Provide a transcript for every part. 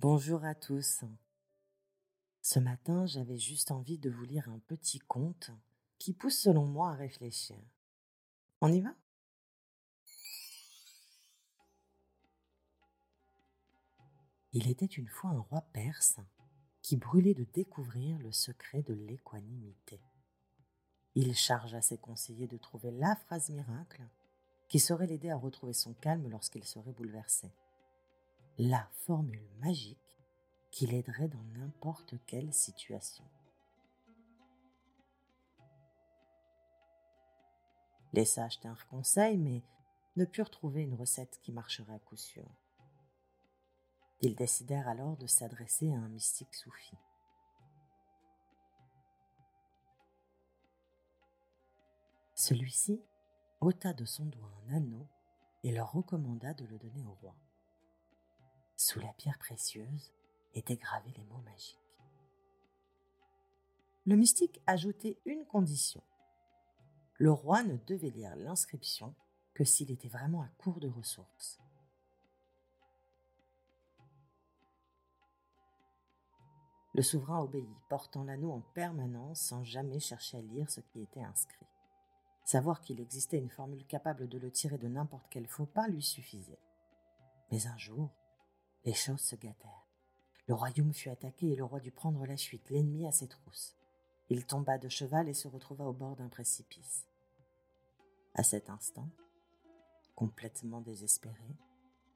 Bonjour à tous. Ce matin, j'avais juste envie de vous lire un petit conte qui pousse selon moi à réfléchir. On y va? Il était une fois un roi perse qui brûlait de découvrir le secret de l'équanimité. Il chargea ses conseillers de trouver la phrase miracle qui saurait l'aider à retrouver son calme lorsqu'il serait bouleversé. La formule magique qui l'aiderait dans n'importe quelle situation. Les sages tinrent conseil, mais ne purent trouver une recette qui marcherait à coup sûr. Ils décidèrent alors de s'adresser à un mystique soufi. Celui-ci ôta de son doigt un anneau et leur recommanda de le donner au roi. Sous la pierre précieuse étaient gravés les mots magiques. Le mystique ajoutait une condition. Le roi ne devait lire l'inscription que s'il était vraiment à court de ressources. Le souverain obéit, portant l'anneau en permanence sans jamais chercher à lire ce qui était inscrit. Savoir qu'il existait une formule capable de le tirer de n'importe quel faux pas lui suffisait. Mais un jour, les choses se gâtèrent. Le royaume fut attaqué et le roi dut prendre la fuite, l'ennemi à ses trousses. Il tomba de cheval et se retrouva au bord d'un précipice. À cet instant, complètement désespéré,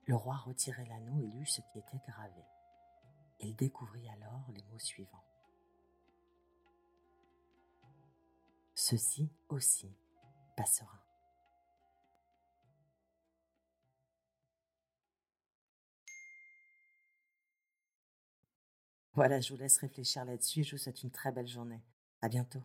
le roi retirait l'anneau et lut ce qui était gravé. Il découvrit alors les mots suivants. Ceci aussi passera. Voilà, je vous laisse réfléchir là-dessus. Je vous souhaite une très belle journée. À bientôt.